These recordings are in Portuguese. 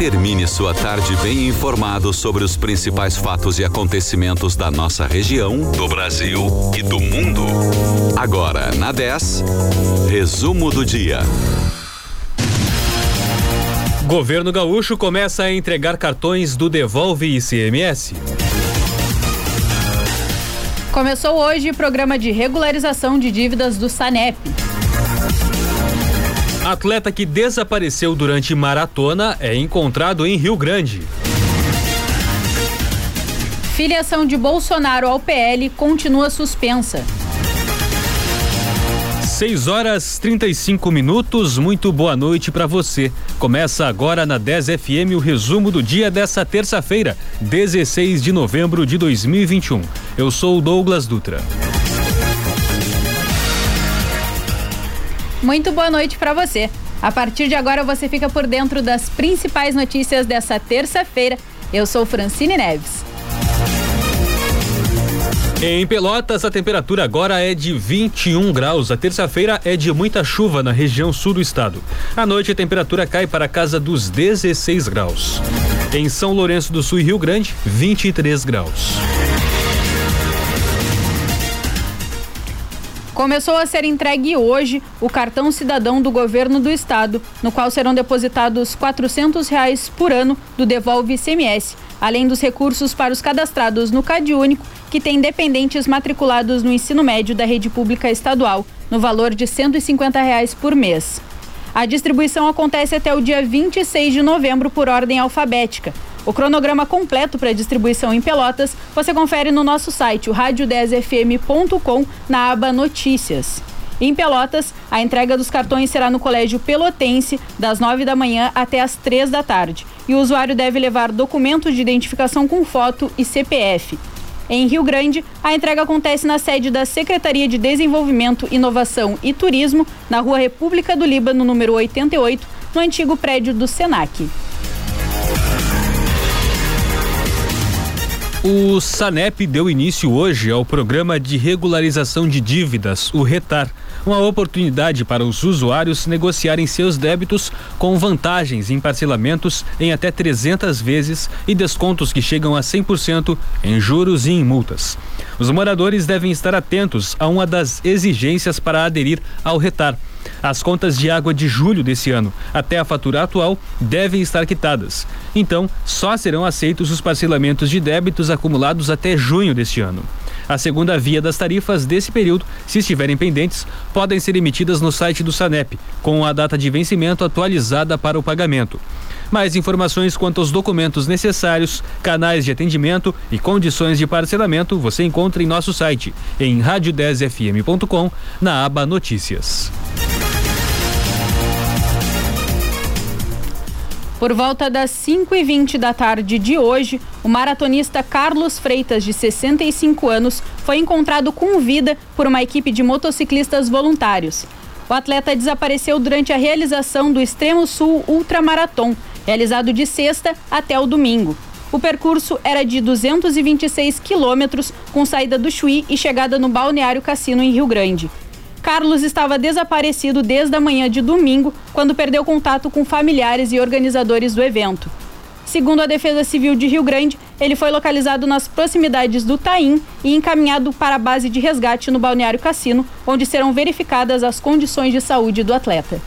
Termine sua tarde bem informado sobre os principais fatos e acontecimentos da nossa região, do Brasil e do mundo. Agora, na 10, resumo do dia. Governo Gaúcho começa a entregar cartões do Devolve ICMS. Começou hoje o programa de regularização de dívidas do SANEP. Atleta que desapareceu durante maratona é encontrado em Rio Grande. Filiação de Bolsonaro ao PL continua suspensa. 6 horas 35 minutos. Muito boa noite para você. Começa agora na 10 FM o resumo do dia dessa terça-feira, 16 de novembro de 2021. Eu sou o Douglas Dutra. Muito boa noite para você. A partir de agora você fica por dentro das principais notícias dessa terça-feira. Eu sou Francine Neves. Em Pelotas, a temperatura agora é de 21 graus. A terça-feira é de muita chuva na região sul do estado. À noite, a temperatura cai para a casa dos 16 graus. Em São Lourenço do Sul e Rio Grande, 23 graus. Começou a ser entregue hoje o cartão cidadão do governo do estado, no qual serão depositados 400 reais por ano do Devolve ICMS, além dos recursos para os cadastrados no Cade Único que tem dependentes matriculados no ensino médio da rede pública estadual, no valor de 150 reais por mês. A distribuição acontece até o dia 26 de novembro por ordem alfabética. O cronograma completo para distribuição em Pelotas você confere no nosso site, o rádio10fm.com, na aba Notícias. Em Pelotas, a entrega dos cartões será no Colégio Pelotense, das 9 da manhã até as 3 da tarde. E o usuário deve levar documento de identificação com foto e CPF. Em Rio Grande, a entrega acontece na sede da Secretaria de Desenvolvimento, Inovação e Turismo, na Rua República do Líbano, número 88, no antigo prédio do SENAC. O SANEP deu início hoje ao programa de regularização de dívidas, o RETAR uma oportunidade para os usuários negociarem seus débitos com vantagens em parcelamentos em até 300 vezes e descontos que chegam a 100% em juros e em multas. Os moradores devem estar atentos a uma das exigências para aderir ao retar. As contas de água de julho desse ano até a fatura atual devem estar quitadas. Então, só serão aceitos os parcelamentos de débitos acumulados até junho deste ano. A segunda via das tarifas desse período, se estiverem pendentes, podem ser emitidas no site do SANEP, com a data de vencimento atualizada para o pagamento. Mais informações quanto aos documentos necessários, canais de atendimento e condições de parcelamento você encontra em nosso site, em rádio10fm.com, na aba Notícias. Por volta das 5h20 da tarde de hoje, o maratonista Carlos Freitas, de 65 anos, foi encontrado com vida por uma equipe de motociclistas voluntários. O atleta desapareceu durante a realização do Extremo Sul Ultramaraton, realizado de sexta até o domingo. O percurso era de 226 quilômetros, com saída do Chuí e chegada no Balneário Cassino, em Rio Grande. Carlos estava desaparecido desde a manhã de domingo, quando perdeu contato com familiares e organizadores do evento. Segundo a Defesa Civil de Rio Grande, ele foi localizado nas proximidades do Taim e encaminhado para a base de resgate no Balneário Cassino, onde serão verificadas as condições de saúde do atleta.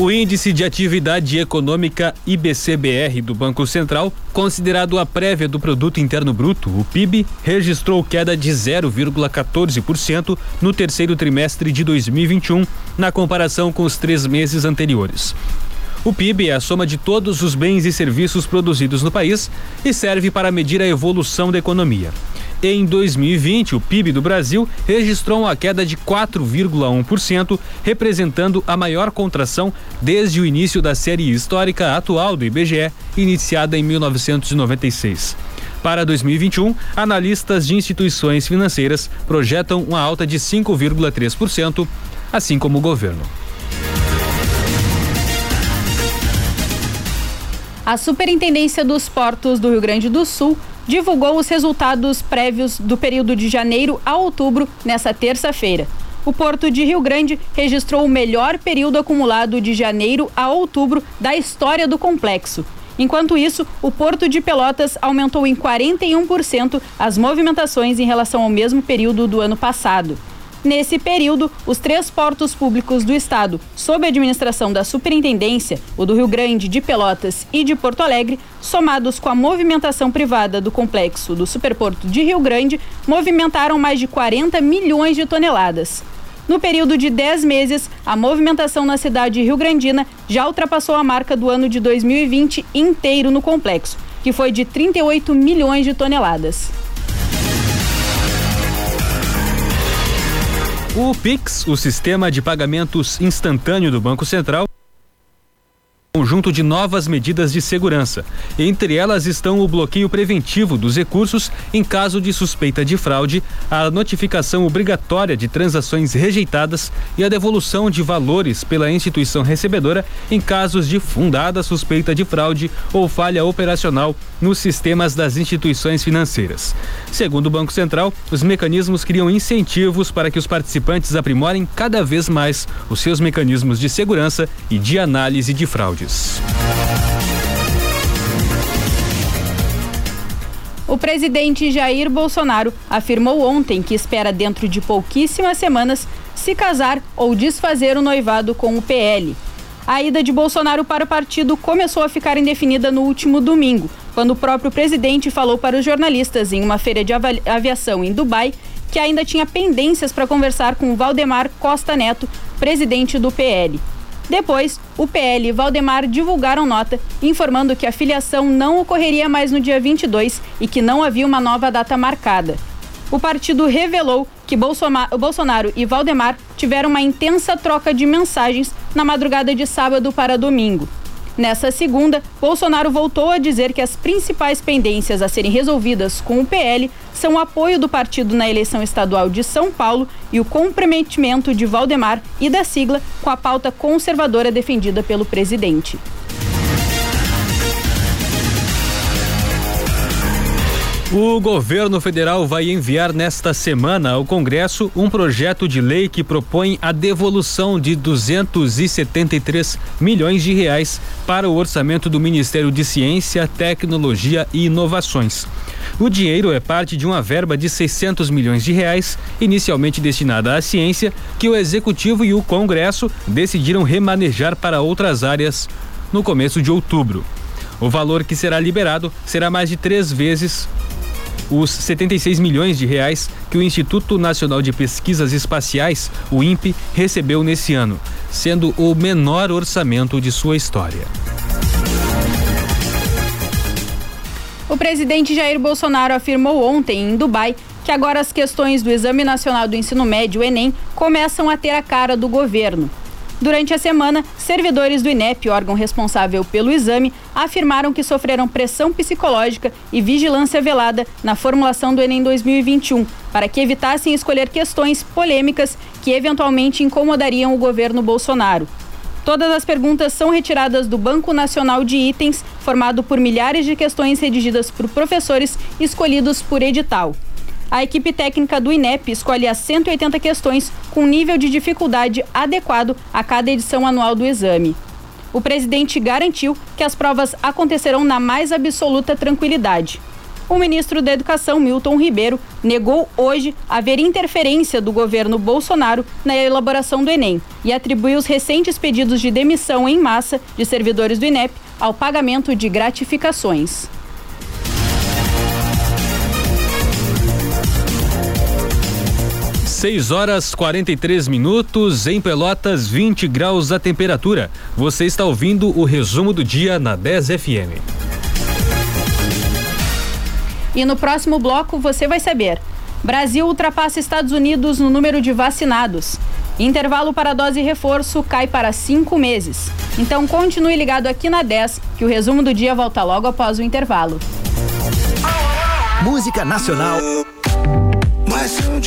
O Índice de Atividade Econômica IBCBR do Banco Central, considerado a prévia do Produto Interno Bruto, o PIB, registrou queda de 0,14% no terceiro trimestre de 2021, na comparação com os três meses anteriores. O PIB é a soma de todos os bens e serviços produzidos no país e serve para medir a evolução da economia. Em 2020, o PIB do Brasil registrou uma queda de 4,1%, representando a maior contração desde o início da série histórica atual do IBGE, iniciada em 1996. Para 2021, analistas de instituições financeiras projetam uma alta de 5,3%, assim como o governo. A Superintendência dos Portos do Rio Grande do Sul divulgou os resultados prévios do período de janeiro a outubro nessa terça-feira. o Porto de Rio Grande registrou o melhor período acumulado de janeiro a outubro da história do complexo. Enquanto isso, o Porto de Pelotas aumentou em 41% as movimentações em relação ao mesmo período do ano passado. Nesse período, os três portos públicos do estado, sob a administração da Superintendência, o do Rio Grande, de Pelotas e de Porto Alegre, somados com a movimentação privada do complexo do Superporto de Rio Grande, movimentaram mais de 40 milhões de toneladas. No período de 10 meses, a movimentação na cidade rio-grandina já ultrapassou a marca do ano de 2020 inteiro no complexo, que foi de 38 milhões de toneladas. O Pix, o sistema de pagamentos instantâneo do Banco Central, conjunto de novas medidas de segurança. Entre elas estão o bloqueio preventivo dos recursos em caso de suspeita de fraude, a notificação obrigatória de transações rejeitadas e a devolução de valores pela instituição recebedora em casos de fundada suspeita de fraude ou falha operacional nos sistemas das instituições financeiras. Segundo o Banco Central, os mecanismos criam incentivos para que os participantes aprimorem cada vez mais os seus mecanismos de segurança e de análise de fraude. O presidente Jair Bolsonaro afirmou ontem que espera, dentro de pouquíssimas semanas, se casar ou desfazer o noivado com o PL. A ida de Bolsonaro para o partido começou a ficar indefinida no último domingo, quando o próprio presidente falou para os jornalistas em uma feira de aviação em Dubai que ainda tinha pendências para conversar com Valdemar Costa Neto, presidente do PL. Depois, o PL e Valdemar divulgaram nota informando que a filiação não ocorreria mais no dia 22 e que não havia uma nova data marcada. O partido revelou que Bolsonaro e Valdemar tiveram uma intensa troca de mensagens na madrugada de sábado para domingo. Nessa segunda, Bolsonaro voltou a dizer que as principais pendências a serem resolvidas com o PL são o apoio do partido na eleição estadual de São Paulo e o comprometimento de Valdemar e da sigla com a pauta conservadora defendida pelo presidente. O governo federal vai enviar nesta semana ao Congresso um projeto de lei que propõe a devolução de 273 milhões de reais para o orçamento do Ministério de Ciência, Tecnologia e Inovações. O dinheiro é parte de uma verba de 600 milhões de reais, inicialmente destinada à ciência, que o Executivo e o Congresso decidiram remanejar para outras áreas no começo de outubro. O valor que será liberado será mais de três vezes os 76 milhões de reais que o Instituto Nacional de Pesquisas Espaciais, o INPE, recebeu nesse ano, sendo o menor orçamento de sua história. O presidente Jair Bolsonaro afirmou ontem em Dubai que agora as questões do Exame Nacional do Ensino Médio, Enem, começam a ter a cara do governo. Durante a semana, servidores do INEP, órgão responsável pelo exame, afirmaram que sofreram pressão psicológica e vigilância velada na formulação do Enem 2021, para que evitassem escolher questões polêmicas que eventualmente incomodariam o governo Bolsonaro. Todas as perguntas são retiradas do Banco Nacional de Itens, formado por milhares de questões redigidas por professores escolhidos por edital. A equipe técnica do INEP escolhe as 180 questões com nível de dificuldade adequado a cada edição anual do exame. O presidente garantiu que as provas acontecerão na mais absoluta tranquilidade. O ministro da Educação, Milton Ribeiro, negou hoje haver interferência do governo Bolsonaro na elaboração do Enem e atribuiu os recentes pedidos de demissão em massa de servidores do INEP ao pagamento de gratificações. 6 horas 43 minutos, em Pelotas, 20 graus a temperatura. Você está ouvindo o resumo do dia na 10 FM. E no próximo bloco você vai saber: Brasil ultrapassa Estados Unidos no número de vacinados. Intervalo para dose reforço cai para cinco meses. Então continue ligado aqui na 10, que o resumo do dia volta logo após o intervalo. Música Nacional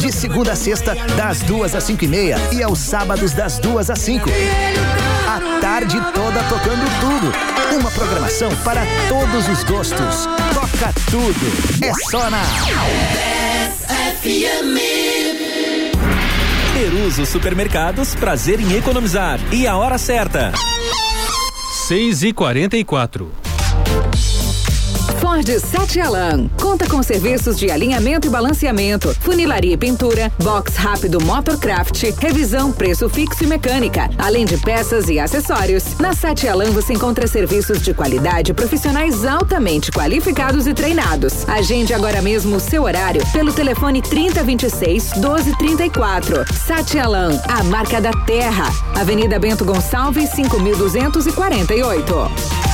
De segunda a sexta, das duas às cinco e meia e aos sábados das duas às cinco. A tarde toda tocando tudo. Uma programação para todos os gostos. Toca tudo. É só na Peruso Supermercados, prazer em economizar. E a hora certa. 6 e 44 Ford Sete Alan. Conta com serviços de alinhamento e balanceamento, funilaria e pintura, box rápido Motorcraft, revisão, preço fixo e mecânica, além de peças e acessórios. Na Sete Alan você encontra serviços de qualidade, profissionais altamente qualificados e treinados. Agende agora mesmo o seu horário pelo telefone 3026 1234. Sete Alan, a marca da terra. Avenida Bento Gonçalves, 5248.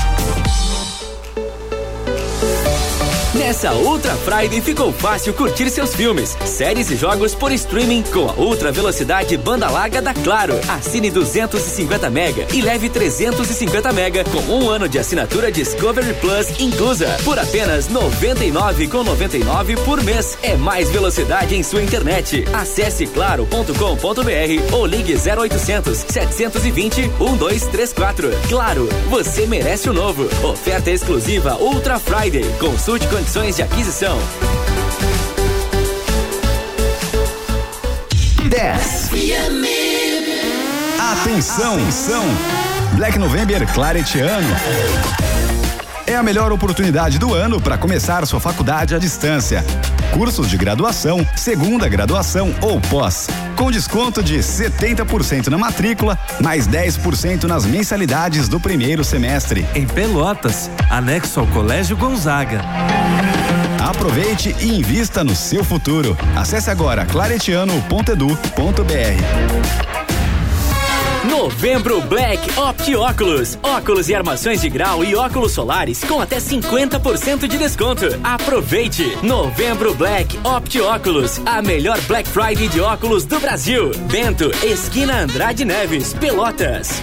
Nessa Ultra Friday ficou fácil curtir seus filmes, séries e jogos por streaming com a ultra velocidade banda larga da Claro. Assine 250 mega e leve 350 mega com um ano de assinatura Discovery Plus inclusa por apenas 99 com 99 por mês. É mais velocidade em sua internet. Acesse claro.com.br ou ligue 0800 720 1234. Claro, você merece o novo. Oferta exclusiva Ultra Friday. Consulte condições de aquisição. 10. Atenção, atenção. Black November Claretiano. É a melhor oportunidade do ano para começar sua faculdade à distância. Cursos de graduação, segunda graduação ou pós. Com desconto de 70% na matrícula, mais 10% nas mensalidades do primeiro semestre. Em Pelotas, anexo ao Colégio Gonzaga. Aproveite e invista no seu futuro. Acesse agora claretiano.edu.br. Novembro Black Opt Óculos. Óculos e armações de grau e óculos solares com até 50% de desconto. Aproveite! Novembro Black Opt Óculos. A melhor Black Friday de óculos do Brasil. Bento, esquina Andrade Neves, Pelotas.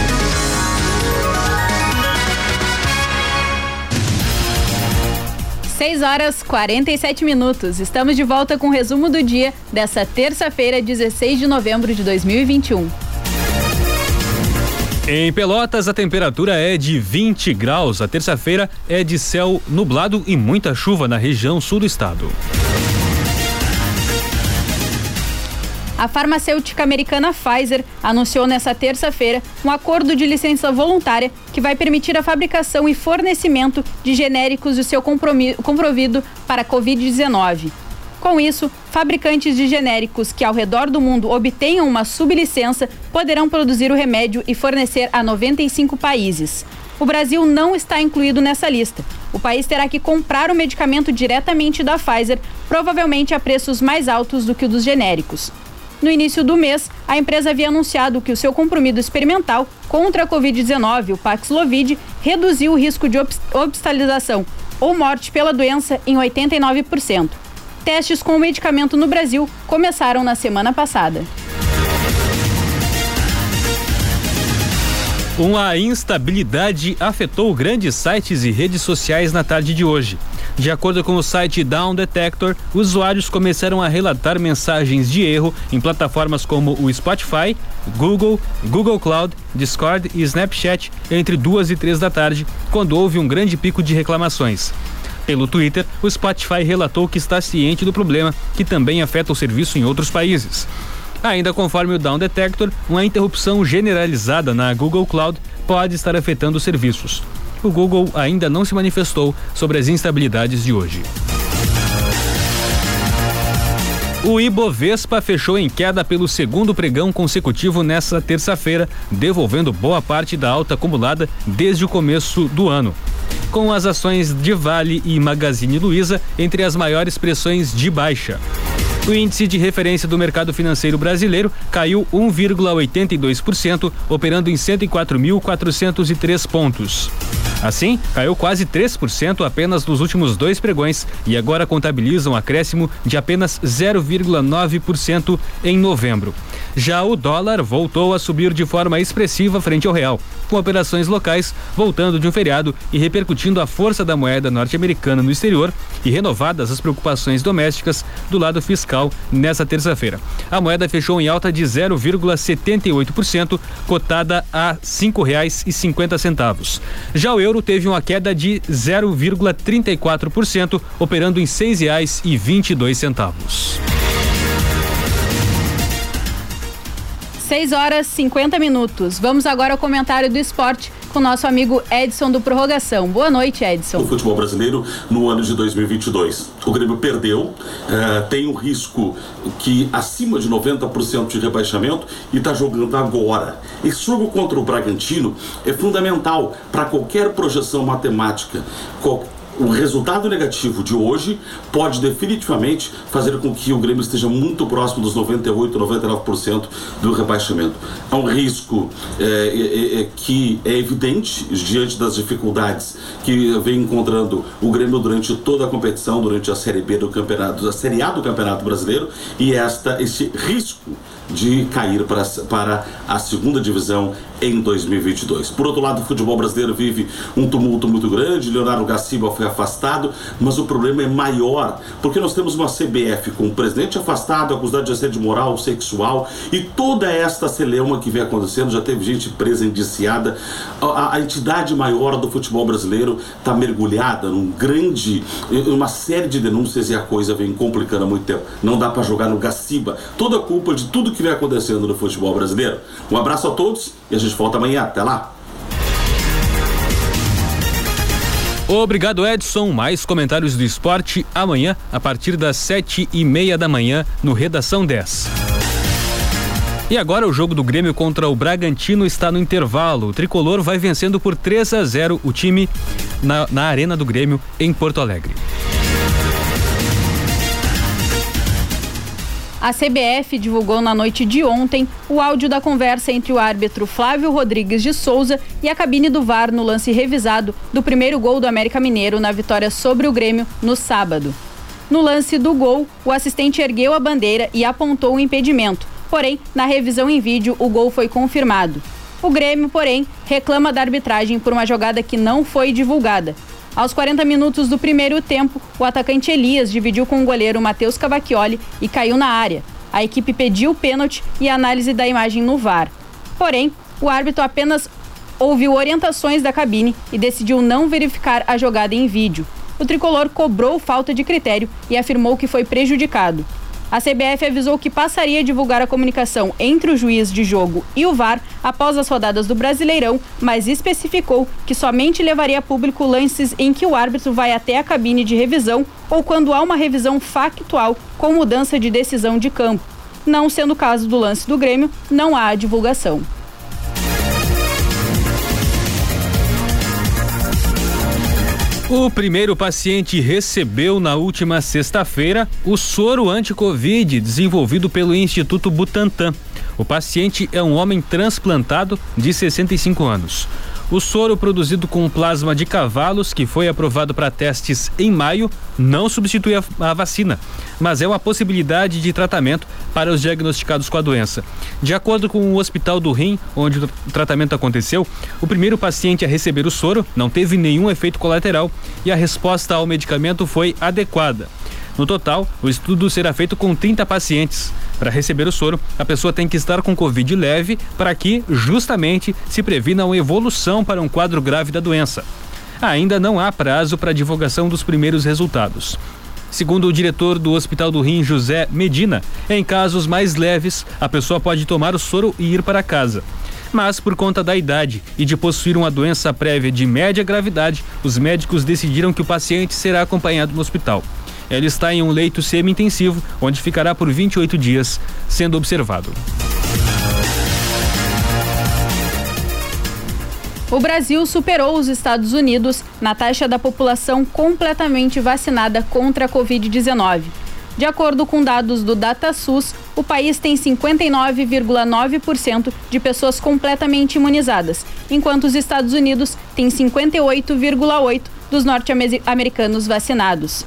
Seis horas 47 minutos. Estamos de volta com o resumo do dia dessa terça-feira, 16 de novembro de 2021. Em Pelotas, a temperatura é de 20 graus. A terça-feira é de céu nublado e muita chuva na região sul do estado. A farmacêutica americana Pfizer anunciou nesta terça-feira um acordo de licença voluntária que vai permitir a fabricação e fornecimento de genéricos de seu comprovido para a Covid-19. Com isso, fabricantes de genéricos que ao redor do mundo obtenham uma sublicença poderão produzir o remédio e fornecer a 95 países. O Brasil não está incluído nessa lista. O país terá que comprar o medicamento diretamente da Pfizer, provavelmente a preços mais altos do que o dos genéricos. No início do mês, a empresa havia anunciado que o seu compromisso experimental contra a Covid-19, o Paxlovid, reduziu o risco de hospitalização ou morte pela doença em 89%. Testes com o medicamento no Brasil começaram na semana passada. Uma instabilidade afetou grandes sites e redes sociais na tarde de hoje. De acordo com o site Down Detector, usuários começaram a relatar mensagens de erro em plataformas como o Spotify, Google, Google Cloud, Discord e Snapchat entre duas e três da tarde, quando houve um grande pico de reclamações. Pelo Twitter, o Spotify relatou que está ciente do problema, que também afeta o serviço em outros países. Ainda conforme o Down Detector, uma interrupção generalizada na Google Cloud pode estar afetando os serviços. O Google ainda não se manifestou sobre as instabilidades de hoje. O Ibovespa fechou em queda pelo segundo pregão consecutivo nesta terça-feira, devolvendo boa parte da alta acumulada desde o começo do ano. com as ações de Vale e Magazine Luiza entre as maiores pressões de baixa. O índice de referência do mercado financeiro brasileiro caiu 1,82%, operando em 104.403 pontos. Assim, caiu quase 3% apenas nos últimos dois pregões e agora contabiliza um acréscimo de apenas 0,9% em novembro. Já o dólar voltou a subir de forma expressiva frente ao real, com operações locais voltando de um feriado e repercutindo a força da moeda norte-americana no exterior e renovadas as preocupações domésticas do lado fiscal nessa terça-feira. A moeda fechou em alta de 0,78%, cotada a cinquenta centavos. Já o euro euro teve uma queda de 0,34%, operando em R$ 6,22. 6 horas 50 minutos. Vamos agora ao comentário do esporte com nosso amigo Edson do Prorrogação. Boa noite, Edson. O futebol brasileiro no ano de 2022. O Grêmio perdeu, eh, tem um risco que acima de 90% de rebaixamento e está jogando agora. Esse jogo contra o Bragantino é fundamental para qualquer projeção matemática. Qual o resultado negativo de hoje pode definitivamente fazer com que o Grêmio esteja muito próximo dos 98, 99% do rebaixamento. Há um risco é, é, é, que é evidente diante das dificuldades que vem encontrando o Grêmio durante toda a competição, durante a Série B do campeonato, a Série A do Campeonato Brasileiro, e esta, este risco de cair para, para a segunda divisão em 2022. Por outro lado, o futebol brasileiro vive um tumulto muito grande. Leonardo Gaciba foi afastado, mas o problema é maior, porque nós temos uma CBF com o presidente afastado, acusado de assédio moral, sexual e toda esta celeuma que vem acontecendo. Já teve gente presa, indiciada. A, a entidade maior do futebol brasileiro está mergulhada num grande, uma série de denúncias e a coisa vem complicando há muito tempo. Não dá para jogar no Gaciba toda a culpa de tudo que vem acontecendo no futebol brasileiro. Um abraço a todos e a gente volta amanhã. Até lá. Obrigado, Edson. Mais comentários do esporte amanhã, a partir das sete e meia da manhã, no Redação 10. E agora o jogo do Grêmio contra o Bragantino está no intervalo. O tricolor vai vencendo por 3 a 0 o time na, na Arena do Grêmio, em Porto Alegre. A CBF divulgou na noite de ontem o áudio da conversa entre o árbitro Flávio Rodrigues de Souza e a cabine do VAR no lance revisado do primeiro gol do América Mineiro na vitória sobre o Grêmio no sábado. No lance do gol, o assistente ergueu a bandeira e apontou o impedimento. Porém, na revisão em vídeo, o gol foi confirmado. O Grêmio, porém, reclama da arbitragem por uma jogada que não foi divulgada. Aos 40 minutos do primeiro tempo, o atacante Elias dividiu com o goleiro Matheus Cavacchioli e caiu na área. A equipe pediu o pênalti e análise da imagem no VAR. Porém, o árbitro apenas ouviu orientações da cabine e decidiu não verificar a jogada em vídeo. O tricolor cobrou falta de critério e afirmou que foi prejudicado. A CBF avisou que passaria a divulgar a comunicação entre o juiz de jogo e o VAR após as rodadas do Brasileirão, mas especificou que somente levaria a público lances em que o árbitro vai até a cabine de revisão ou quando há uma revisão factual com mudança de decisão de campo. Não sendo o caso do lance do Grêmio, não há divulgação. O primeiro paciente recebeu na última sexta-feira o soro anti-Covid desenvolvido pelo Instituto Butantan. O paciente é um homem transplantado de 65 anos. O soro produzido com plasma de cavalos, que foi aprovado para testes em maio, não substitui a, a, vacina, mas é uma possibilidade de tratamento para os diagnosticados com a doença. De acordo com o Hospital do Rim, onde o tratamento aconteceu, o primeiro paciente a receber o soro não teve nenhum efeito colateral e a resposta ao medicamento foi adequada. No total, o estudo será feito com 30 pacientes. Para receber o soro, a pessoa tem que estar com Covid leve para que, justamente, se previna uma evolução para um quadro grave da doença. Ainda não há prazo para a divulgação dos primeiros resultados. Segundo o diretor do Hospital do Rim, José Medina, em casos mais leves, a pessoa pode tomar o soro e ir para casa. Mas, por conta da idade e de possuir uma doença prévia de média gravidade, os médicos decidiram que o paciente será acompanhado no hospital. Ele está em um leito semi-intensivo, onde ficará por 28 dias sendo observado. O Brasil superou os Estados Unidos na taxa da população completamente vacinada contra a Covid-19. De acordo com dados do DataSUS, o país tem 59,9% de pessoas completamente imunizadas, enquanto os Estados Unidos têm 58,8% dos norte-americanos vacinados.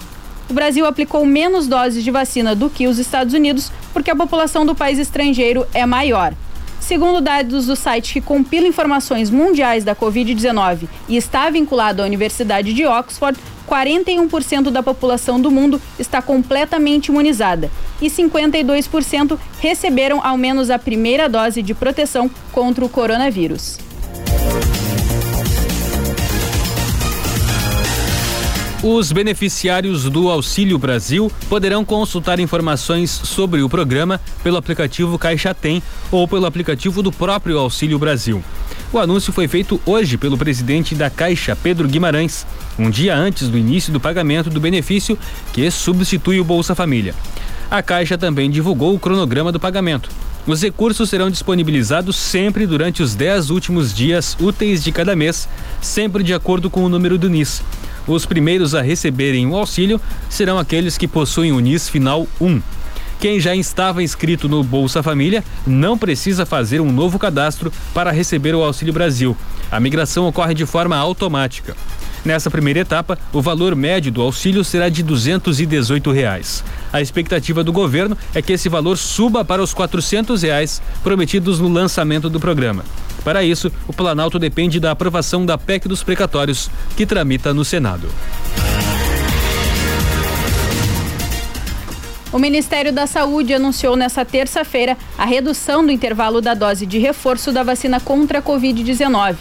O Brasil aplicou menos doses de vacina do que os Estados Unidos porque a população do país estrangeiro é maior. Segundo dados do site que compila informações mundiais da Covid-19 e está vinculado à Universidade de Oxford, 41% da população do mundo está completamente imunizada e 52% receberam ao menos a primeira dose de proteção contra o coronavírus. Os beneficiários do Auxílio Brasil poderão consultar informações sobre o programa pelo aplicativo Caixa Tem ou pelo aplicativo do próprio Auxílio Brasil. O anúncio foi feito hoje pelo presidente da Caixa, Pedro Guimarães, um dia antes do início do pagamento do benefício que substitui o Bolsa Família. A Caixa também divulgou o cronograma do pagamento. Os recursos serão disponibilizados sempre durante os 10 últimos dias úteis de cada mês, sempre de acordo com o número do NIS. Os primeiros a receberem o auxílio serão aqueles que possuem o NIS final 1. Quem já estava inscrito no Bolsa Família não precisa fazer um novo cadastro para receber o Auxílio Brasil. A migração ocorre de forma automática. Nessa primeira etapa, o valor médio do auxílio será de 218 reais. A expectativa do governo é que esse valor suba para os 400 reais prometidos no lançamento do programa. Para isso, o Planalto depende da aprovação da PEC dos precatórios, que tramita no Senado. O Ministério da Saúde anunciou nesta terça-feira a redução do intervalo da dose de reforço da vacina contra a Covid-19.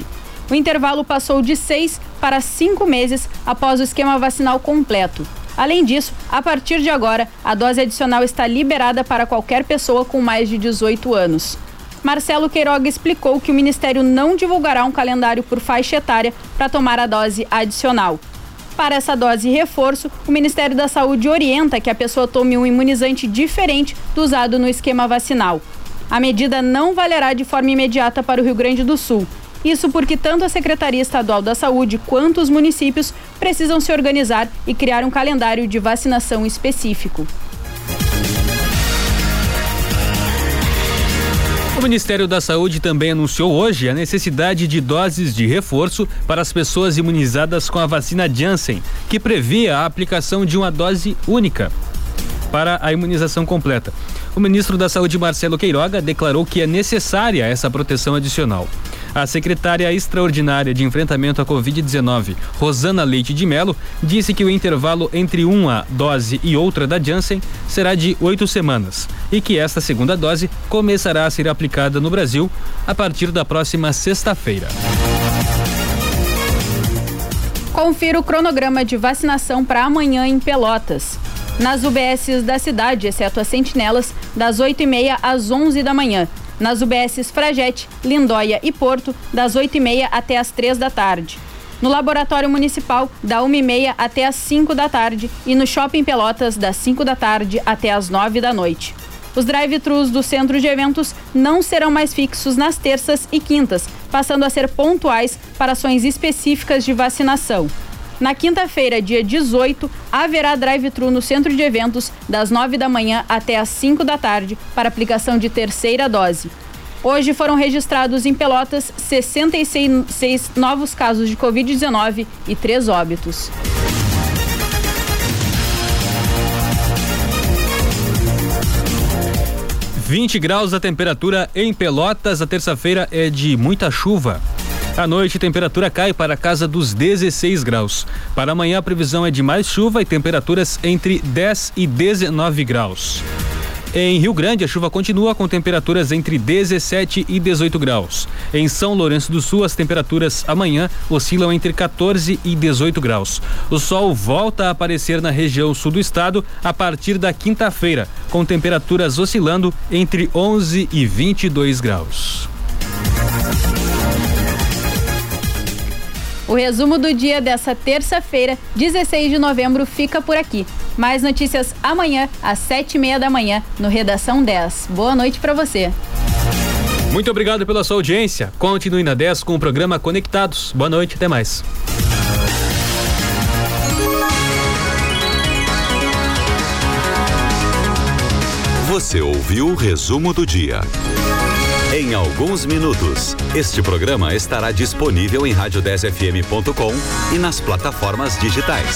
O intervalo passou de seis para cinco meses após o esquema vacinal completo. Além disso, a partir de agora, a dose adicional está liberada para qualquer pessoa com mais de 18 anos. Marcelo Queiroga explicou que o Ministério não divulgará um calendário por faixa etária para tomar a dose adicional. Para essa dose reforço, o Ministério da Saúde orienta que a pessoa tome um imunizante diferente do usado no esquema vacinal. A medida não valerá de forma imediata para o Rio Grande do Sul isso porque tanto a Secretaria Estadual da Saúde quanto os municípios precisam se organizar e criar um calendário de vacinação específico. Ministério da Saúde também anunciou hoje a necessidade de doses de reforço para as pessoas imunizadas com a vacina Janssen, que previa a aplicação de uma dose única para a imunização completa. O ministro da Saúde, Marcelo Queiroga, declarou que é necessária essa proteção adicional. A secretária extraordinária de enfrentamento à Covid-19, Rosana Leite de Mello, disse que o intervalo entre uma dose e outra da Janssen será de oito semanas e que esta segunda dose começará a ser aplicada no Brasil a partir da próxima sexta-feira. Confira o cronograma de vacinação para amanhã em Pelotas. Nas UBSs da cidade, exceto as sentinelas, das 8h30 às 11 da manhã nas UBSs Fragete, Lindóia e Porto, das 8h30 até as 3 da tarde. No Laboratório Municipal, da 1h30 até as 5 da tarde e no Shopping Pelotas, das 5 da tarde até as 9 da noite. Os drive-thrus do centro de eventos não serão mais fixos nas terças e quintas, passando a ser pontuais para ações específicas de vacinação. Na quinta-feira, dia 18, haverá drive-thru no centro de eventos das 9 da manhã até as 5 da tarde para aplicação de terceira dose. Hoje foram registrados em Pelotas 66 novos casos de Covid-19 e três óbitos. Vinte graus a temperatura em Pelotas. A terça-feira é de muita chuva. À noite, a temperatura cai para a casa dos 16 graus. Para amanhã, a previsão é de mais chuva e temperaturas entre 10 e 19 graus. Em Rio Grande, a chuva continua com temperaturas entre 17 e 18 graus. Em São Lourenço do Sul, as temperaturas amanhã oscilam entre 14 e 18 graus. O sol volta a aparecer na região sul do estado a partir da quinta-feira, com temperaturas oscilando entre 11 e 22 graus. O resumo do dia dessa terça-feira, 16 de novembro, fica por aqui. Mais notícias amanhã, às sete e meia da manhã, no Redação 10. Boa noite para você. Muito obrigado pela sua audiência. Continue na 10 com o programa Conectados. Boa noite, até mais. Você ouviu o resumo do dia. Em alguns minutos, este programa estará disponível em rádio10fm.com e nas plataformas digitais.